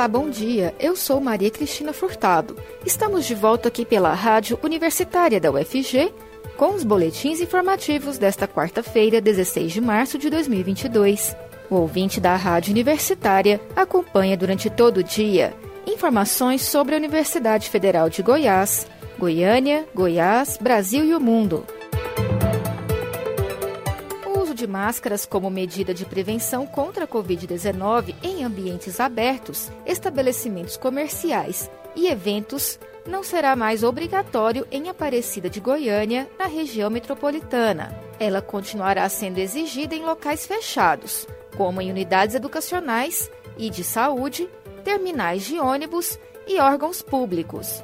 Olá, bom dia. Eu sou Maria Cristina Furtado. Estamos de volta aqui pela Rádio Universitária da UFG com os boletins informativos desta quarta-feira, 16 de março de 2022. O ouvinte da Rádio Universitária acompanha durante todo o dia informações sobre a Universidade Federal de Goiás, Goiânia, Goiás, Brasil e o mundo de máscaras como medida de prevenção contra a Covid-19 em ambientes abertos, estabelecimentos comerciais e eventos não será mais obrigatório em Aparecida de Goiânia, na região metropolitana. Ela continuará sendo exigida em locais fechados, como em unidades educacionais e de saúde, terminais de ônibus e órgãos públicos.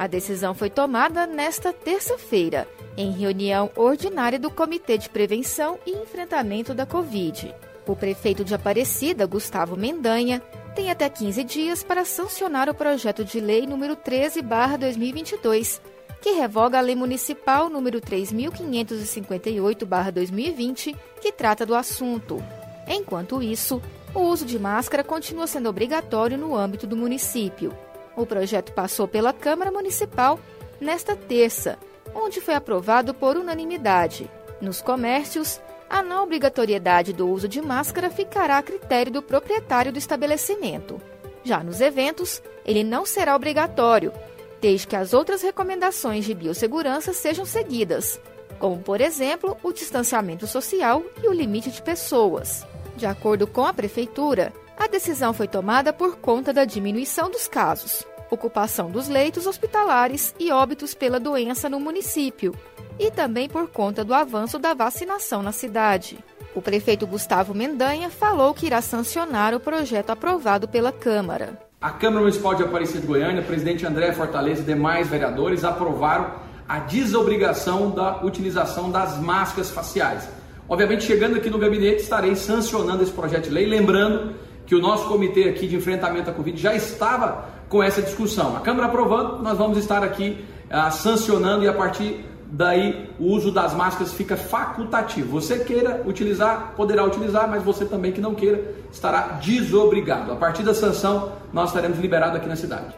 A decisão foi tomada nesta terça-feira em reunião ordinária do Comitê de Prevenção e Enfrentamento da Covid. O prefeito de Aparecida, Gustavo Mendanha, tem até 15 dias para sancionar o projeto de lei número 13/2022, que revoga a lei municipal número 3558/2020, que trata do assunto. Enquanto isso, o uso de máscara continua sendo obrigatório no âmbito do município. O projeto passou pela Câmara Municipal nesta terça onde foi aprovado por unanimidade. Nos comércios, a não obrigatoriedade do uso de máscara ficará a critério do proprietário do estabelecimento. Já nos eventos, ele não será obrigatório, desde que as outras recomendações de biossegurança sejam seguidas, como, por exemplo, o distanciamento social e o limite de pessoas. De acordo com a Prefeitura, a decisão foi tomada por conta da diminuição dos casos ocupação dos leitos hospitalares e óbitos pela doença no município, e também por conta do avanço da vacinação na cidade. O prefeito Gustavo Mendanha falou que irá sancionar o projeto aprovado pela Câmara. A Câmara Municipal de Aparecida de Goiânia, presidente André Fortaleza e demais vereadores aprovaram a desobrigação da utilização das máscaras faciais. Obviamente, chegando aqui no gabinete, estarei sancionando esse projeto de lei, lembrando que o nosso comitê aqui de enfrentamento à Covid já estava com essa discussão. A Câmara aprovando, nós vamos estar aqui ah, sancionando e a partir daí o uso das máscaras fica facultativo. Você queira utilizar, poderá utilizar, mas você também que não queira estará desobrigado. A partir da sanção, nós estaremos liberados aqui na cidade.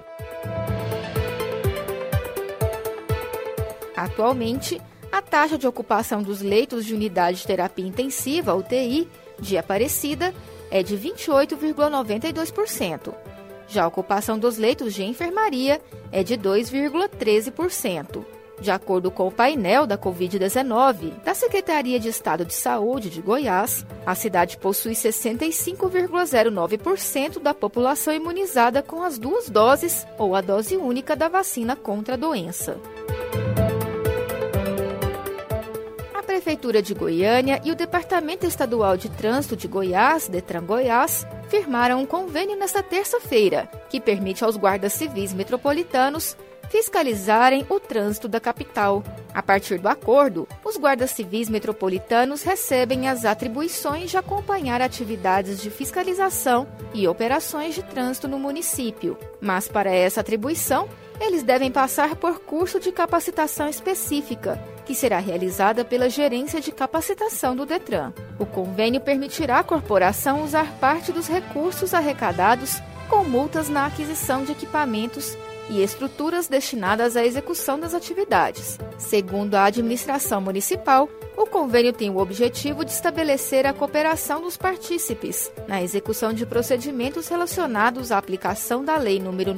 Atualmente, a taxa de ocupação dos leitos de unidade de terapia intensiva, UTI, de Aparecida, é de 28,92%. Já a ocupação dos leitos de enfermaria é de 2,13%. De acordo com o painel da Covid-19 da Secretaria de Estado de Saúde de Goiás, a cidade possui 65,09% da população imunizada com as duas doses ou a dose única da vacina contra a doença. Prefeitura de Goiânia e o Departamento Estadual de Trânsito de Goiás, Detran Goiás, firmaram um convênio nesta terça-feira, que permite aos guardas civis metropolitanos fiscalizarem o trânsito da capital. A partir do acordo, os guardas civis metropolitanos recebem as atribuições de acompanhar atividades de fiscalização e operações de trânsito no município. Mas para essa atribuição, eles devem passar por curso de capacitação específica, que será realizada pela Gerência de Capacitação do Detran. O convênio permitirá à corporação usar parte dos recursos arrecadados com multas na aquisição de equipamentos e estruturas destinadas à execução das atividades. Segundo a administração municipal, o convênio tem o objetivo de estabelecer a cooperação dos partícipes na execução de procedimentos relacionados à aplicação da Lei nº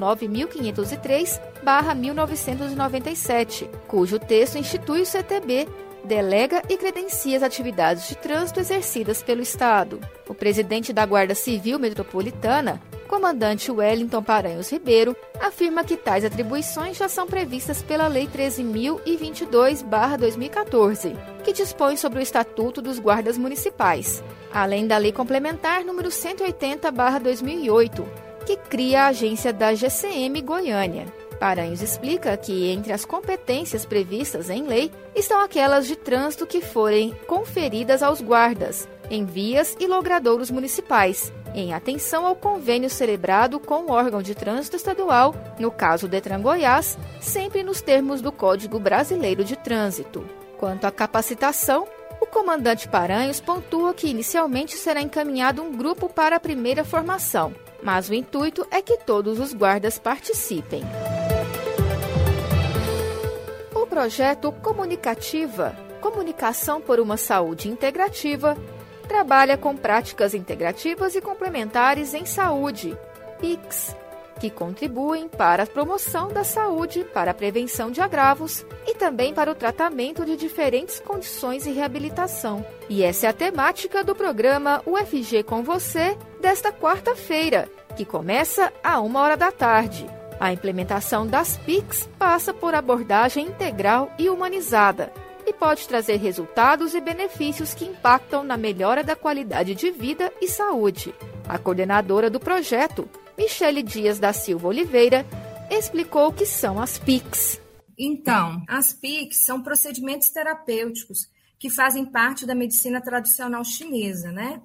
9503/1997, cujo texto institui o CTB delega e credencia as atividades de trânsito exercidas pelo Estado. O presidente da Guarda Civil Metropolitana, comandante Wellington Paranhos Ribeiro, afirma que tais atribuições já são previstas pela Lei 13.022-2014, que dispõe sobre o Estatuto dos Guardas Municipais, além da Lei Complementar número 180-2008, que cria a agência da GCM Goiânia. Paranhos explica que entre as competências previstas em lei estão aquelas de trânsito que forem conferidas aos guardas em vias e logradouros municipais, em atenção ao convênio celebrado com o órgão de trânsito estadual, no caso Detran Goiás, sempre nos termos do Código Brasileiro de Trânsito. Quanto à capacitação, comandante Paranhos pontua que inicialmente será encaminhado um grupo para a primeira formação, mas o intuito é que todos os guardas participem. O projeto Comunicativa Comunicação por uma Saúde Integrativa trabalha com práticas integrativas e complementares em saúde, PICS, que contribuem para a promoção da saúde, para a prevenção de agravos e também para o tratamento de diferentes condições e reabilitação. E essa é a temática do programa UFG com você desta quarta-feira, que começa a uma hora da tarde. A implementação das PICs passa por abordagem integral e humanizada pode trazer resultados e benefícios que impactam na melhora da qualidade de vida e saúde. A coordenadora do projeto, Michele Dias da Silva Oliveira, explicou o que são as PICs. Então, as PICs são procedimentos terapêuticos que fazem parte da medicina tradicional chinesa, né?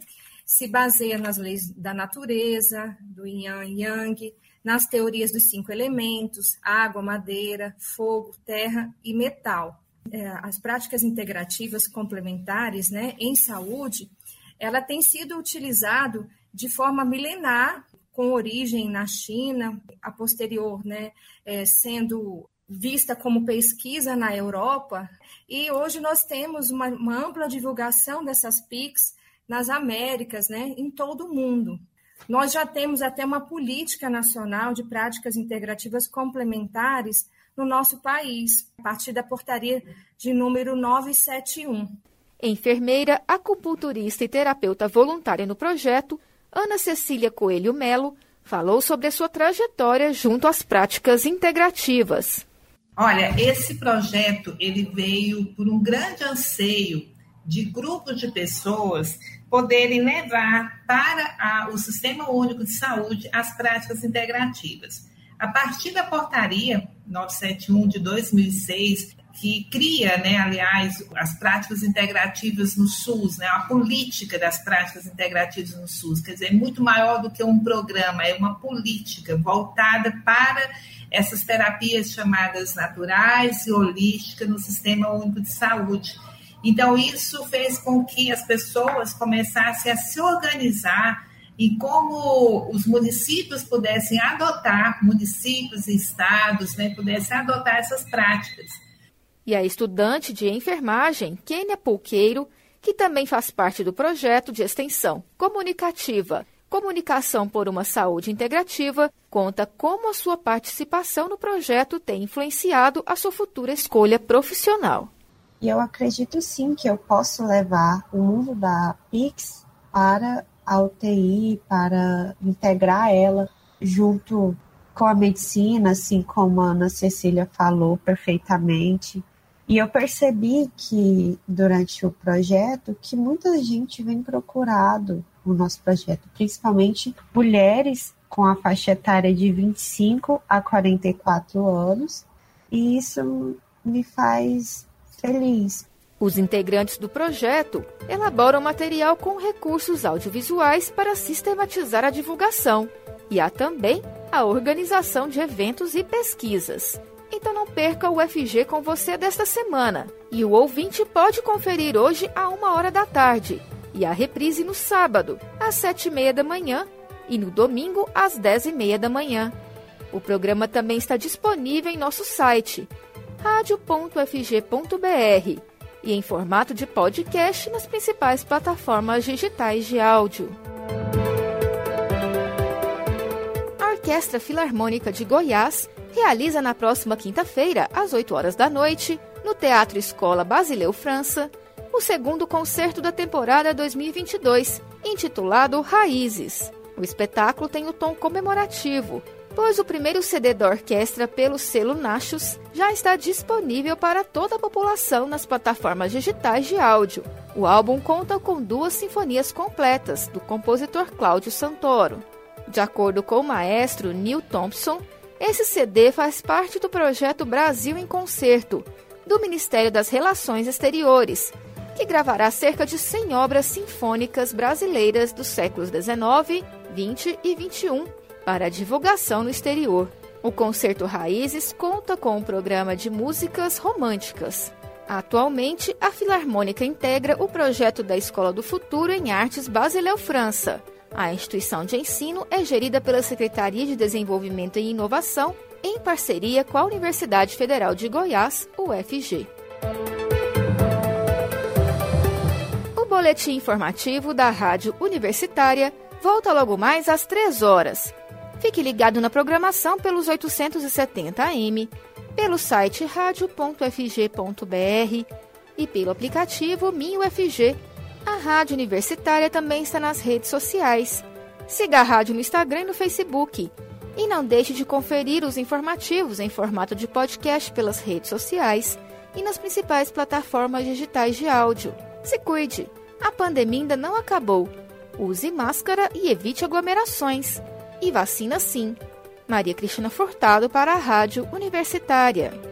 Se baseia nas leis da natureza, do yin yang, nas teorias dos cinco elementos, água, madeira, fogo, terra e metal. É, as práticas integrativas complementares né, em saúde, ela tem sido utilizado de forma milenar, com origem na China, a posterior né, é, sendo vista como pesquisa na Europa, e hoje nós temos uma, uma ampla divulgação dessas PICs nas Américas, né, em todo o mundo. Nós já temos até uma política nacional de práticas integrativas complementares no nosso país, a partir da portaria de número 971. Enfermeira, acupunturista e terapeuta voluntária no projeto, Ana Cecília Coelho Melo falou sobre a sua trajetória junto às práticas integrativas. Olha, esse projeto ele veio por um grande anseio de grupos de pessoas poderem levar para a, o Sistema Único de Saúde as práticas integrativas. A partir da portaria 971 de 2006, que cria, né, aliás, as práticas integrativas no SUS, né, a política das práticas integrativas no SUS, quer dizer, é muito maior do que um programa, é uma política voltada para essas terapias chamadas naturais e holísticas no Sistema Único de Saúde. Então, isso fez com que as pessoas começassem a se organizar e como os municípios pudessem adotar, municípios e estados, né, pudessem adotar essas práticas. E a estudante de enfermagem, Kênia Pulqueiro, que também faz parte do projeto de extensão comunicativa Comunicação por uma Saúde Integrativa, conta como a sua participação no projeto tem influenciado a sua futura escolha profissional. E eu acredito sim que eu posso levar o mundo da PIX para a UTI para integrar ela junto com a medicina, assim como a Ana Cecília falou perfeitamente. E eu percebi que durante o projeto que muita gente vem procurado o nosso projeto, principalmente mulheres com a faixa etária de 25 a 44 anos, e isso me faz feliz, os integrantes do projeto elaboram material com recursos audiovisuais para sistematizar a divulgação. E há também a organização de eventos e pesquisas. Então não perca o FG com você desta semana. E o ouvinte pode conferir hoje a uma hora da tarde. E a reprise no sábado, às sete e meia da manhã. E no domingo, às dez e meia da manhã. O programa também está disponível em nosso site radio.fg.br e em formato de podcast nas principais plataformas digitais de áudio. A Orquestra Filarmônica de Goiás realiza na próxima quinta-feira, às 8 horas da noite, no Teatro Escola Basileu França, o segundo concerto da temporada 2022, intitulado Raízes. O espetáculo tem o tom comemorativo pois o primeiro CD da orquestra pelo selo Nachos já está disponível para toda a população nas plataformas digitais de áudio. O álbum conta com duas sinfonias completas do compositor Cláudio Santoro. De acordo com o maestro Neil Thompson, esse CD faz parte do projeto Brasil em Concerto, do Ministério das Relações Exteriores, que gravará cerca de 100 obras sinfônicas brasileiras dos séculos 19, 20 e 21 para a divulgação no exterior. O Concerto Raízes conta com um programa de músicas românticas. Atualmente, a Filarmônica integra o projeto da Escola do Futuro em Artes Basileu França. A instituição de ensino é gerida pela Secretaria de Desenvolvimento e Inovação, em parceria com a Universidade Federal de Goiás, UFG. O boletim informativo da Rádio Universitária volta logo mais às 3 horas. Fique ligado na programação pelos 870 AM, pelo site radio.fg.br e pelo aplicativo MinUFG. A Rádio Universitária também está nas redes sociais. Siga a rádio no Instagram e no Facebook. E não deixe de conferir os informativos em formato de podcast pelas redes sociais e nas principais plataformas digitais de áudio. Se cuide! A pandemia ainda não acabou. Use máscara e evite aglomerações. E vacina sim. Maria Cristina Furtado para a Rádio Universitária.